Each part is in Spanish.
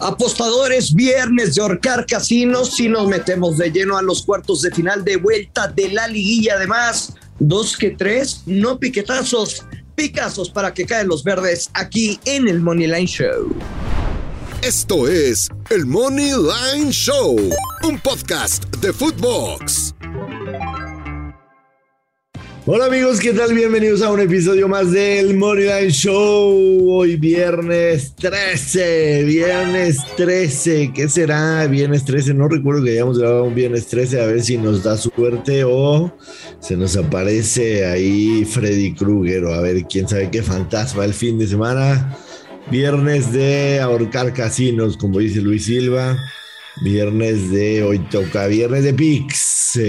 Apostadores, viernes de horcar casinos y nos metemos de lleno a los cuartos de final de vuelta de la liguilla. Además, dos que tres, no piquetazos, picazos para que caen los verdes aquí en el Money Line Show. Esto es el Money Line Show, un podcast de Footbox. Hola amigos, ¿qué tal? Bienvenidos a un episodio más del Moneyline Show. Hoy viernes 13, viernes 13, ¿qué será? Viernes 13, no recuerdo que hayamos grabado un viernes 13, a ver si nos da suerte o se nos aparece ahí Freddy Krueger o a ver quién sabe qué fantasma el fin de semana. Viernes de ahorcar casinos, como dice Luis Silva. Viernes de hoy toca, viernes de Pix.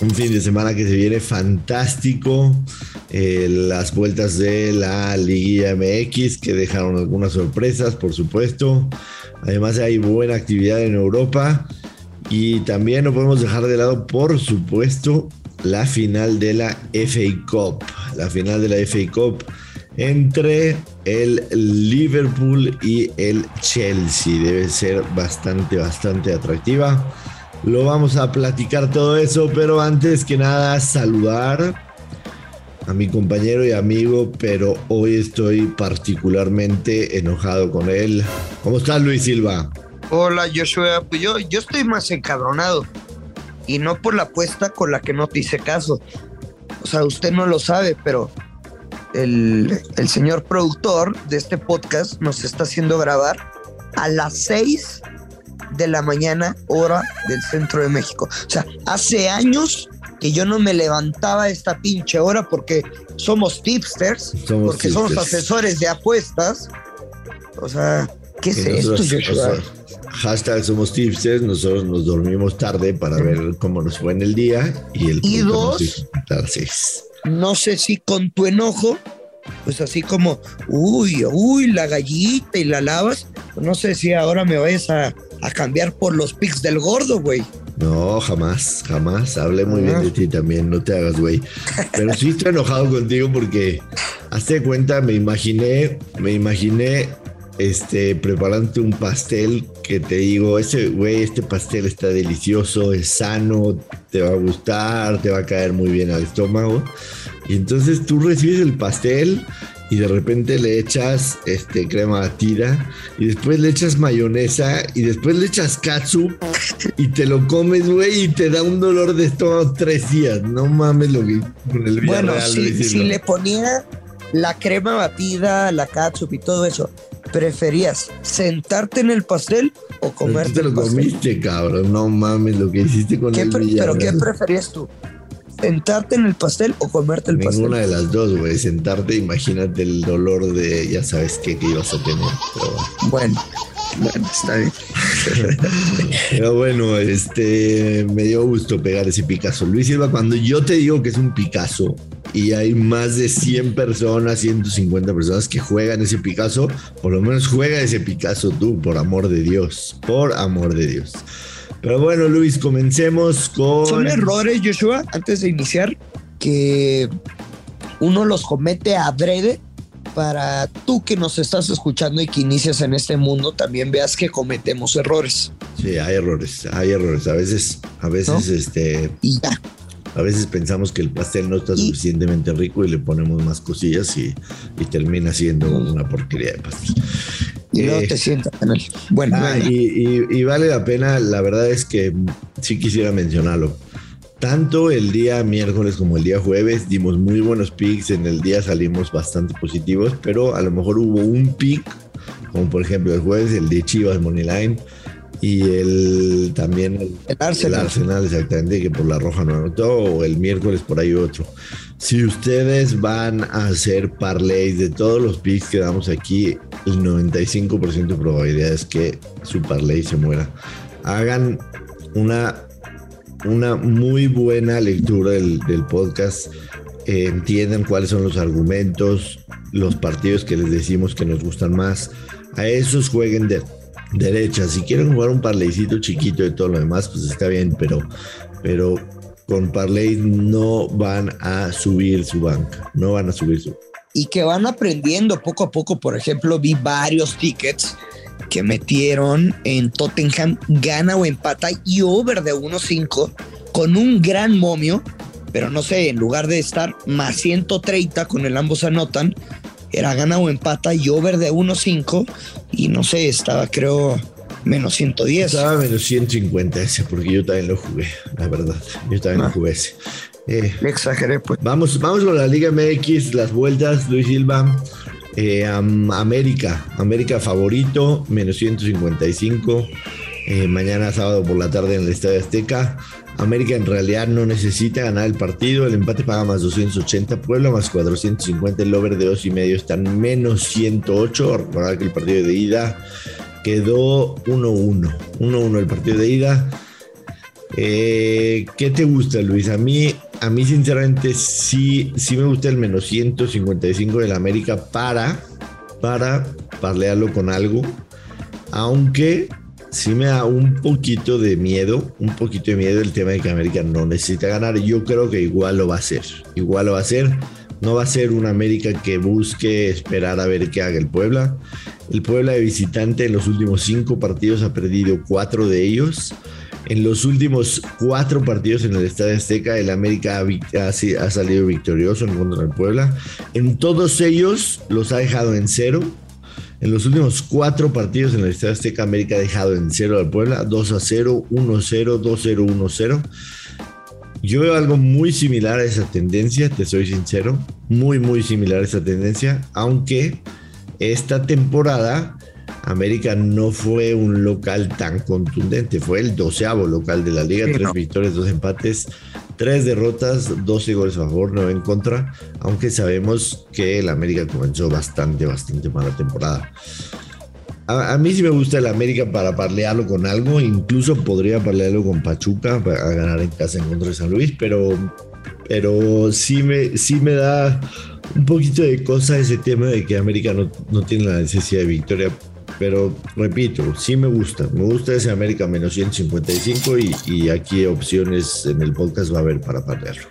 Un fin de semana que se viene fantástico. Eh, las vueltas de la Liga MX que dejaron algunas sorpresas, por supuesto. Además hay buena actividad en Europa. Y también no podemos dejar de lado, por supuesto, la final de la FA Cup. La final de la FA Cup entre el Liverpool y el Chelsea. Debe ser bastante, bastante atractiva. Lo vamos a platicar todo eso, pero antes que nada saludar a mi compañero y amigo, pero hoy estoy particularmente enojado con él. ¿Cómo estás, Luis Silva? Hola, Joshua. Pues yo, yo estoy más encabronado. Y no por la apuesta con la que no te hice caso. O sea, usted no lo sabe, pero el, el señor productor de este podcast nos está haciendo grabar a las seis de la mañana, hora del centro de México. O sea, hace años que yo no me levantaba esta pinche hora porque somos tipsters, porque somos asesores de apuestas. O sea, ¿qué es esto, Joshua? hashtag somos tipsters, nosotros nos dormimos tarde para ver cómo nos fue en el día y el y dos, no sé si con tu enojo, pues así como, uy, uy, la gallita y la lavas, no sé si ahora me vayas a, a cambiar por los pics del gordo, güey. No, jamás, jamás. Hablé muy bien de ti también, no te hagas, güey. Pero sí estoy enojado contigo porque, hazte cuenta, me imaginé, me imaginé, este, preparándote un pastel que te digo, ese, güey, este pastel está delicioso, es sano, te va a gustar, te va a caer muy bien al estómago. Y entonces tú recibes el pastel y de repente le echas este, crema batida y después le echas mayonesa y después le echas katsu y te lo comes, güey, y te da un dolor de estómago tres días. No mames lo que con el Bueno, si, si le ponía la crema batida, la katsu y todo eso, ¿preferías sentarte en el pastel o comerte te lo comiste, cabrón. No mames lo que hiciste con el ¿Pero qué preferías tú? ¿Sentarte en el pastel o comerte el pastel? Ninguna de las dos, güey. Sentarte, imagínate el dolor de ya sabes qué que ibas a tener. bueno. bueno, está bien. Pero bueno, este me dio gusto pegar ese Picasso. Luis Silva, cuando yo te digo que es un Picasso y hay más de 100 personas, 150 personas que juegan ese Picasso, por lo menos juega ese Picasso tú, por amor de Dios. Por amor de Dios. Pero bueno, Luis, comencemos con. Son errores, Joshua, antes de iniciar, que uno los comete adrede para tú que nos estás escuchando y que inicias en este mundo, también veas que cometemos errores. Sí, hay errores, hay errores. A veces, a veces, este. Y ya. A veces pensamos que el pastel no está suficientemente rico y le ponemos más cosillas y, y termina siendo una porquería de pastel. Y no eh, te sientas en él. Bueno, ah, y, vale la pena, la verdad es que sí quisiera mencionarlo. Tanto el día miércoles como el día jueves dimos muy buenos picks, en el día salimos bastante positivos, pero a lo mejor hubo un pick, como por ejemplo el jueves, el de Chivas Moneyline, y el también el, Arsenal. el, Arsenal. exactamente, que por la roja no anotó, o el miércoles por ahí otro. Si ustedes van a hacer parlays de todos los picks que damos aquí, el 95% de probabilidades que su parlay se muera. Hagan una, una muy buena lectura del, del podcast. Eh, entiendan cuáles son los argumentos, los partidos que les decimos que nos gustan más. A esos jueguen de derecha. Si quieren jugar un parleycito chiquito de todo lo demás, pues está bien, pero, pero con parlay no van a subir su banca, no van a subir su. Y que van aprendiendo poco a poco. Por ejemplo, vi varios tickets que metieron en Tottenham gana o empata y over de 1.5 con un gran momio, pero no sé, en lugar de estar más 130 con el ambos anotan, era gana o empata y over de 1.5 y no sé, estaba creo menos 110. Estaba menos 150 ese, porque yo también lo jugué, la verdad. Yo también lo ah. jugué ese. Eh, exageré, pues. Vamos, vamos con la Liga MX, las vueltas, Luis Silva. Eh, América, América favorito, menos 155. Eh, mañana sábado por la tarde en el Estadio Azteca. América en realidad no necesita ganar el partido. El empate paga más 280. Puebla más 450. El over de dos y medio están menos 108. Recordar que el partido de ida quedó 1-1. 1-1 el partido de ida. Eh, ¿Qué te gusta, Luis? A mí, a mí sinceramente sí, sí me gusta el menos 155 del América para, para parlearlo con algo. Aunque sí me da un poquito de miedo, un poquito de miedo el tema de que América no necesita ganar. Yo creo que igual lo va a hacer. Igual lo va a hacer. No va a ser una América que busque esperar a ver qué haga el Puebla. El Puebla de visitante en los últimos cinco partidos ha perdido cuatro de ellos. En los últimos cuatro partidos en el Estadio Azteca, el América ha, ha, salido victorioso en contra del Puebla. En todos ellos los ha dejado en cero. En los últimos cuatro partidos en el Estadio Azteca, América ha dejado en cero al Puebla, 2 a 0, 1 0, 2 0, 1 0. Yo veo algo muy similar a esa tendencia, te soy sincero, muy, muy similar a esa tendencia, aunque esta temporada América no fue un local tan contundente, fue el doceavo local de la liga, tres victorias, dos empates, tres derrotas, 12 goles a favor, nueve en contra, aunque sabemos que el América comenzó bastante, bastante mala temporada. A, mí sí me gusta el América para parlearlo con algo, incluso podría parlearlo con Pachuca para ganar en casa en contra de San Luis, pero, pero sí, me, sí me da un poquito de cosa ese tema de que América no, no tiene la necesidad de victoria pero repito, sí me gusta. Me gusta ese América menos 155 y, y aquí opciones en el podcast va a haber para perderlo.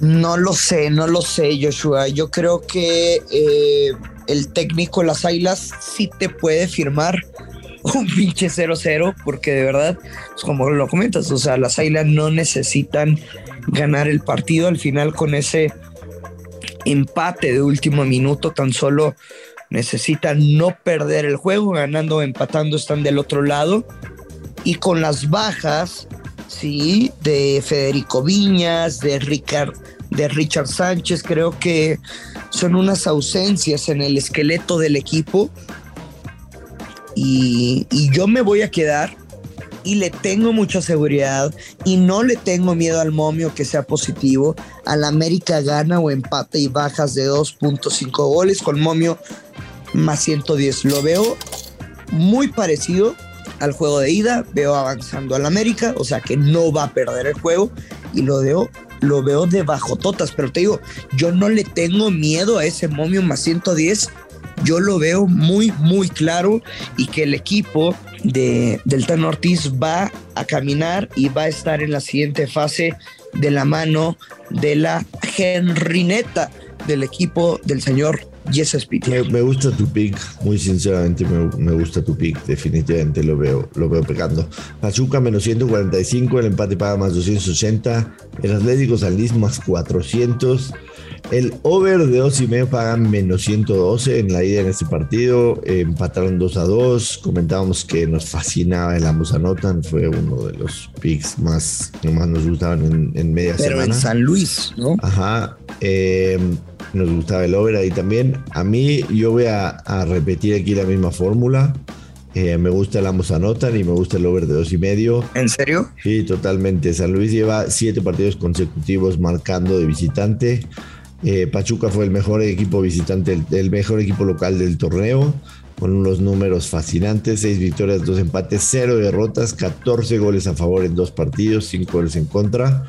No lo sé, no lo sé, Joshua. Yo creo que eh, el técnico Las Águilas sí te puede firmar un pinche 0-0, porque de verdad, pues como lo comentas, o sea, las Águilas no necesitan ganar el partido al final con ese empate de último minuto, tan solo necesitan no perder el juego, ganando o empatando están del otro lado. Y con las bajas, sí, de Federico Viñas, de Richard, de Richard Sánchez, creo que son unas ausencias en el esqueleto del equipo. Y yo me voy a quedar y le tengo mucha seguridad y no le tengo miedo al momio que sea positivo. Al América gana o empate y bajas de 2.5 goles con momio más 110. Lo veo muy parecido al juego de ida. Veo avanzando al América, o sea que no va a perder el juego y lo veo lo veo de totas, pero te digo, yo no le tengo miedo a ese momio más 110. Yo lo veo muy, muy claro y que el equipo de, del Tan Ortiz va a caminar y va a estar en la siguiente fase de la mano de la Henrineta del equipo del señor me, gusta tu pick, muy sinceramente me, gusta tu pick, definitivamente lo veo, lo veo pegando. Pachuca menos 145, el empate paga más 280, el Atlético San más 400. El over de 2 y medio pagan menos 112 en la ida en este partido. empataron 2 a 2. Comentábamos que nos fascinaba el ambos anotan. Fue uno de los picks más que más nos gustaban en, media semana. Pero en San Luis, ¿no? Ajá. Eh, nos gustaba el over ahí también. A mí, yo voy a, repetir aquí la misma fórmula. Eh, me gusta el ambos anotan y me gusta el over de dos y medio. ¿En serio? Sí, totalmente. San Luis lleva siete partidos consecutivos marcando de visitante. Eh, Pachuca fue el mejor equipo visitante, el, mejor equipo local del torneo, con unos números fascinantes: seis victorias, dos empates, cero derrotas, 14 goles a favor en dos partidos, cinco goles en contra.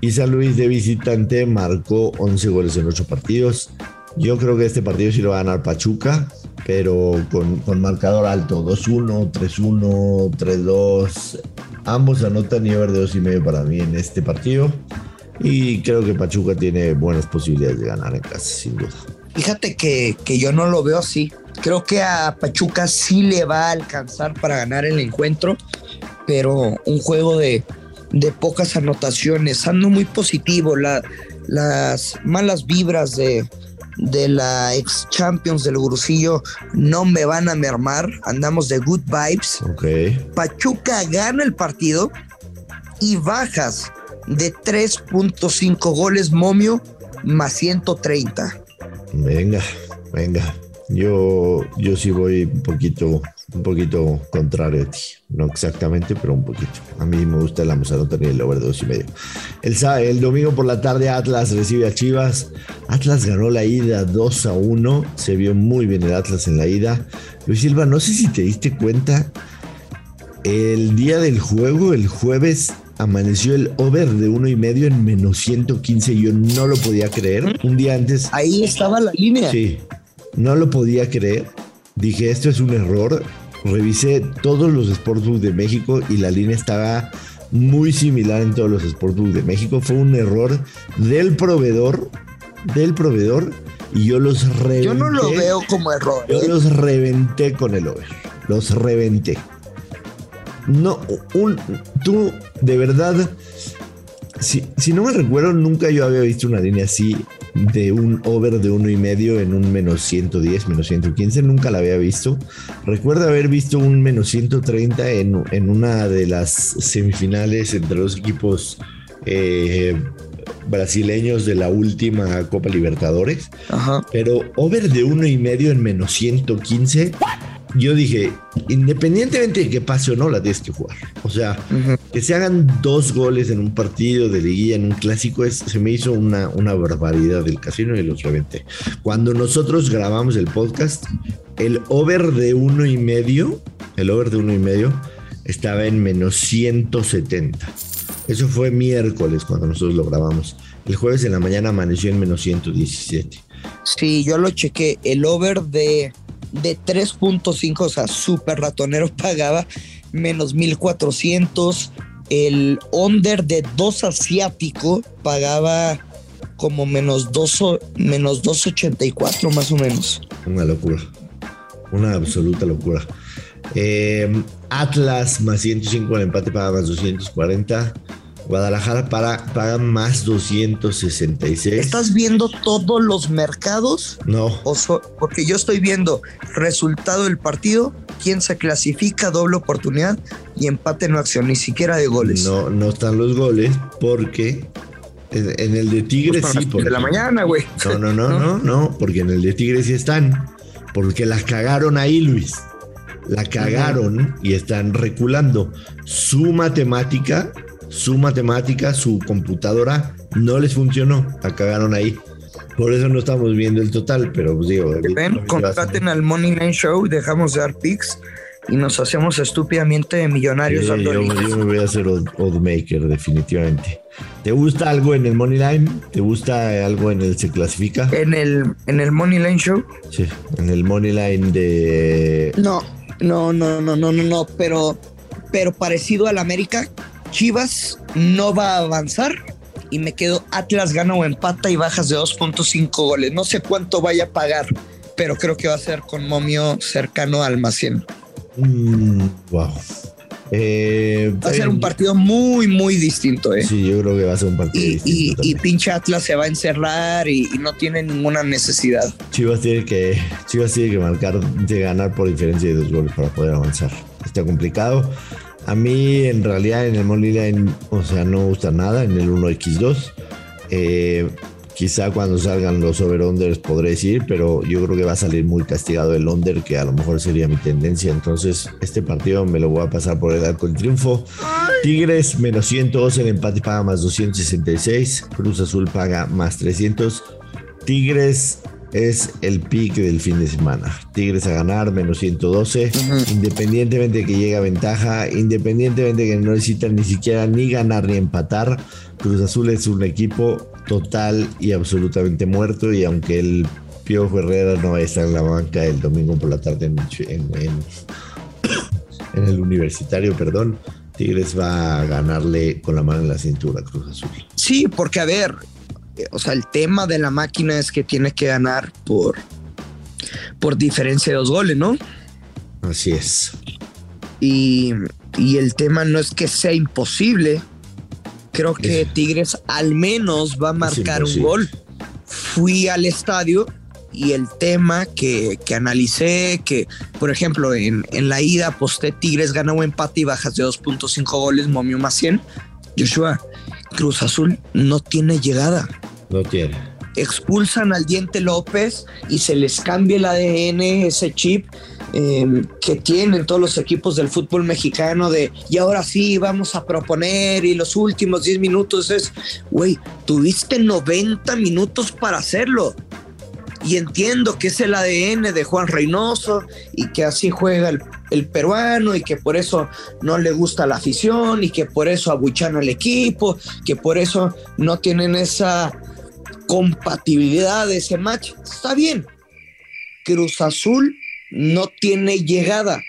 Y San Luis de visitante marcó 11 goles en 8 partidos. Yo creo que este partido sí lo va a ganar Pachuca, pero con, marcador alto, 2-1, 3-1, 3-2. Ambos anotan nivel de 2 y medio para mí en este partido. Y creo que Pachuca tiene buenas posibilidades de ganar en casa, sin duda. Fíjate que, que yo no lo veo así. Creo que a Pachuca sí le va a alcanzar para ganar el encuentro, pero un juego de, de pocas anotaciones. Ando muy positivo. La, las malas vibras de, de la ex Champions del Gurusillo no me van a mermar. Andamos de good vibes. Pachuca gana el partido y bajas de 3.5 goles momio más 130. Venga, venga. Yo, yo sí voy un poquito, un poquito contrario a ti. No exactamente, pero un poquito. A mí me gusta la Musarota y el over dos y medio. El, el domingo por la tarde Atlas recibe a Chivas. Atlas ganó la ida 2 a 1. Se vio muy bien el Atlas en la ida. Luis Silva, no sé si te diste cuenta. El día del juego, el jueves, amaneció el over de uno y medio en menos 115. Yo no lo podía creer. Un día antes. Ahí estaba la línea. Sí, no lo podía creer. Dije, esto es un error. Revisé todos los Sportsbooks de México y la línea estaba muy similar en todos los Sportsbooks de México. Fue un error del proveedor, del proveedor, y yo los reventé. Yo no lo veo como error. Yo ¿eh? los reventé con el over. Los reventé. No, un, tú de verdad, si, si no me recuerdo, nunca yo había visto una línea así de un over de uno y medio en un menos 110, menos 115, nunca la había visto. Recuerdo haber visto un menos 130 en, en una de las semifinales entre los equipos eh, brasileños de la última Copa Libertadores. Pero over de uno y medio en menos 115 yo dije, independientemente de que pase o no, la tienes que jugar. O sea, que se hagan dos goles en un partido de liguilla, en un clásico, es, se me hizo una, una barbaridad del casino y los reventé. Cuando nosotros grabamos el podcast, el over de uno y medio, el over de uno y medio, estaba en menos 170. Eso fue miércoles cuando nosotros lo grabamos. El jueves en la mañana amaneció en menos 117. Sí, yo lo chequé. El over de de 3.5, o sea, súper ratonero, pagaba menos 1400. El under de 2 asiático pagaba como menos 2, menos 284 más o menos. Una locura, una absoluta locura. Eh, Atlas más 105 el empate paga más 240. Guadalajara para, paga más 266. ¿Estás viendo todos los mercados? No. porque yo estoy viendo resultado del partido, quién se clasifica, doble oportunidad y empate no acción, ni siquiera de goles. No, no están los goles porque en, el de Tigres pues sí. Porque, de la mañana, güey. No, no, no, no, no, porque en el de Tigres sí están. Porque la cagaron ahí, Luis. La cagaron y están reculando. Su matemática su matemática, su computadora no les funcionó, la cagaron ahí. Por eso no estamos viendo el total, pero pues digo. Ven, contraten al Money Line Show, dejamos de dar pics y nos hacemos estúpidamente millonarios. yo, me voy a hacer oddmaker, definitivamente. ¿Te gusta algo en el Money Line? ¿Te gusta algo en el Se Clasifica? ¿En el, en el Money Line Show? Sí, en el Money Line de. No, no, no, no, no, no, no, pero, pero parecido al América, Chivas no va a avanzar y me quedo Atlas gana o empata y bajas de 2.5 goles. No sé cuánto vaya a pagar, pero creo que va a ser con momio cercano al más 100. wow. Eh, va a ser un partido muy, muy distinto. ¿eh? Sí, yo creo que va a ser un partido y, distinto. Y, pinche Atlas se va a encerrar y, no tiene ninguna necesidad. Chivas tiene que, Chivas tiene que marcar, de ganar por diferencia de dos goles para poder avanzar. Está complicado. A mí en realidad en el Line, o sea, no me gusta nada en el 1x2. Eh, quizá cuando salgan los over-unders podré decir, pero yo creo que va a salir muy castigado el under, que a lo mejor sería mi tendencia. Entonces, este partido me lo voy a pasar por el arco el triunfo. Tigres menos 112, el empate paga más 266. Cruz Azul paga más 300. Tigres es el pick del fin de semana. Tigres a ganar, menos 112. Independientemente de que llegue a ventaja, independientemente de que no necesitan ni siquiera ni ganar ni empatar, Cruz Azul es un equipo total y absolutamente muerto. Y aunque el Piojo Herrera no va a estar en la banca el domingo por la tarde en, en el universitario, perdón, Tigres va a ganarle con la mano en la cintura a Cruz Azul. Sí, porque a ver, o sea, el tema de la máquina es que tiene que ganar por, por diferencia de dos goles, ¿no? Así es. Y, y el tema no es que sea imposible. Creo que Es- Tigres al menos va a marcar un gol. Fui al estadio y el tema que, que analicé, que por ejemplo en, en la ida aposté Tigres gana o empate y bajas de 2.5 goles, momio más 100. Joshua, Cruz Azul no tiene llegada No tiene. expulsan al Diente López y se les cambia el ADN, ese chip eh, que tienen todos los equipos del fútbol mexicano de y ahora sí vamos a proponer y los últimos 10 minutos es, güey, tuviste 90 minutos para hacerlo. Y entiendo que es el ADN de Juan Reynoso y que así juega el, peruano y que por eso no le gusta la afición y que por eso abuchan al equipo, que por eso no tienen esa compatibilidad de ese match. Está bien. Cruz Azul no tiene llegada,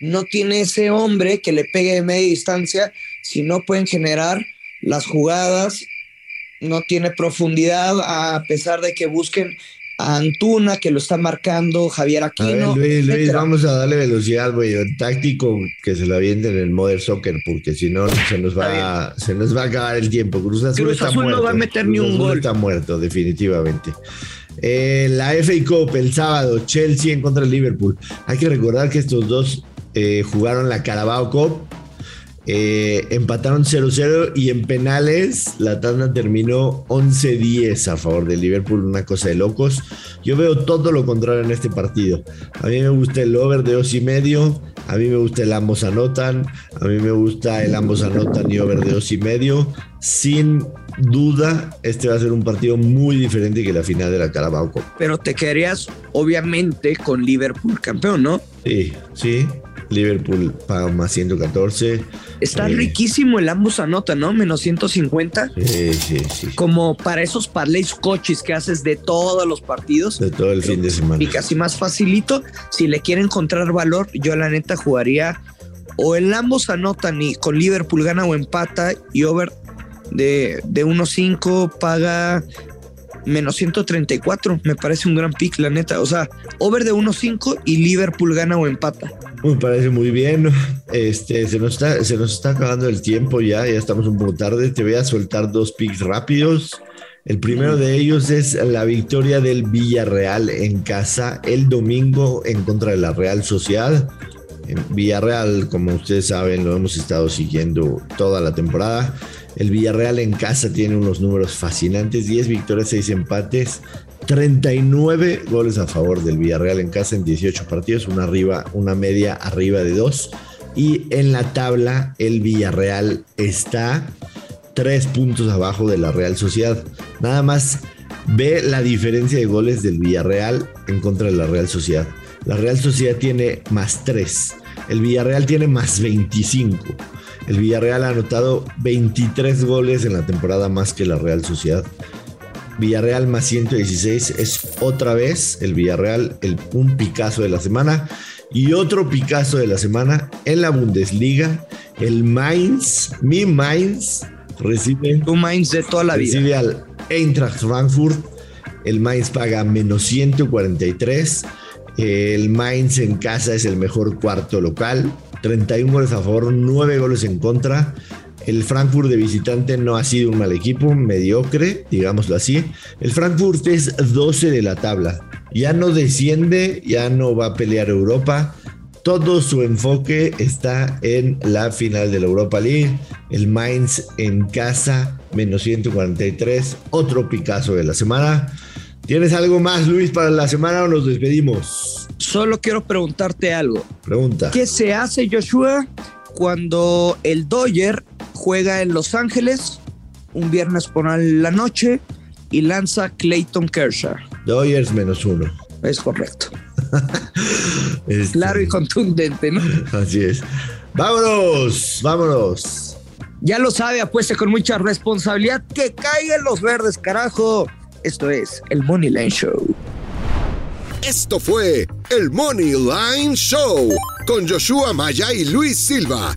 no tiene ese hombre que le pegue de media distancia, si no pueden generar las jugadas, no tiene profundidad, a pesar de que busquen a Antuna, que lo está marcando Javier A ver, Aquino. Luis, Luis, vamos a darle velocidad, güey. El táctico que se lo avienten en el Modern Soccer, porque si no se nos va, se nos va a acabar el tiempo. Cruz Azul, Cruz está Azul no muerto. va a meter Cruz ni un Azul gol. Está muerto, definitivamente. Eh, la FA Cup el sábado, Chelsea en contra del Liverpool. Hay que recordar que estos dos eh, jugaron la Carabao Cup. Eh, empataron 0-0 y en penales la tanda terminó 11-10 a favor del Liverpool, una cosa de locos. Yo veo todo lo contrario en este partido. A mí me gusta el over de dos y medio, a mí me gusta el ambos anotan, a mí me gusta el ambos anotan y over de dos y medio. Sin duda, este va a ser un partido muy diferente que la final de la Carabao Cup. Pero te quedarías, obviamente, con Liverpool campeón, ¿no? Sí, sí. Liverpool paga más 114. Está Sí. riquísimo el ambos anotan, ¿no? Menos 150. Sí, sí, sí. Como para esos parlays coches que haces de todos los partidos. De todo el fin de semana. Y casi más facilito. Si le quiere encontrar valor, yo la neta jugaría o el ambos anotan y con Liverpool gana o empata y over de, de 1.5 paga menos 134. Me parece un gran pick, la neta. O sea, over de 1.5 y Liverpool gana o empata. Me parece muy bien. Este, se nos está, se nos está acabando el tiempo ya, ya estamos un poco tarde. Te voy a soltar dos picks rápidos. El primero de ellos es la victoria del Villarreal en casa el domingo en contra de la Real Sociedad. En Villarreal, como ustedes saben, lo hemos estado siguiendo toda la temporada. El Villarreal en casa tiene unos números fascinantes, 10 victorias, 6 empates, 39 goles a favor del Villarreal en casa en 18 partidos, una media arriba de 2. Y en la tabla el Villarreal está 3 puntos abajo de la Real Sociedad. Nada más ve la diferencia de goles del Villarreal en contra de la Real Sociedad. La Real Sociedad tiene más 3. El Villarreal tiene más 25. El Villarreal ha anotado 23 goles en la temporada más que la Real Sociedad. Villarreal más 116 es otra vez el Villarreal, el, un Picasso de la semana. Y otro Picasso de la semana en la Bundesliga, el Mainz, mi Mainz, recibe, Tu Mainz de toda la vida. recibe al Eintracht Frankfurt. El Mainz paga menos 143. El Mainz en casa es el mejor cuarto local. 31 goles a favor, 9 goles en contra. El Frankfurt de visitante no ha sido un mal equipo, mediocre, digámoslo así. El Frankfurt es 12 de la tabla. Ya no desciende, ya no va a pelear Europa. Todo su enfoque está en la final de la Europa League. El Mainz en casa, menos 143. Otro Picasso de la semana. ¿Tienes algo más, Luis, para la semana o nos despedimos? Solo quiero preguntarte algo. Pregunta. ¿Qué se hace, Joshua, cuando el Dodger juega en Los Ángeles un viernes por la noche y lanza Clayton Kershaw? Dodgers menos uno. Es correcto. Este, Claro y contundente, ¿no? Así es. Vámonos, vámonos. Ya lo sabe, apueste con mucha responsabilidad. Que caigan los verdes, carajo. Esto es el Money Line Show. Esto fue el Money Line Show con Joshua Maya y Luis Silva,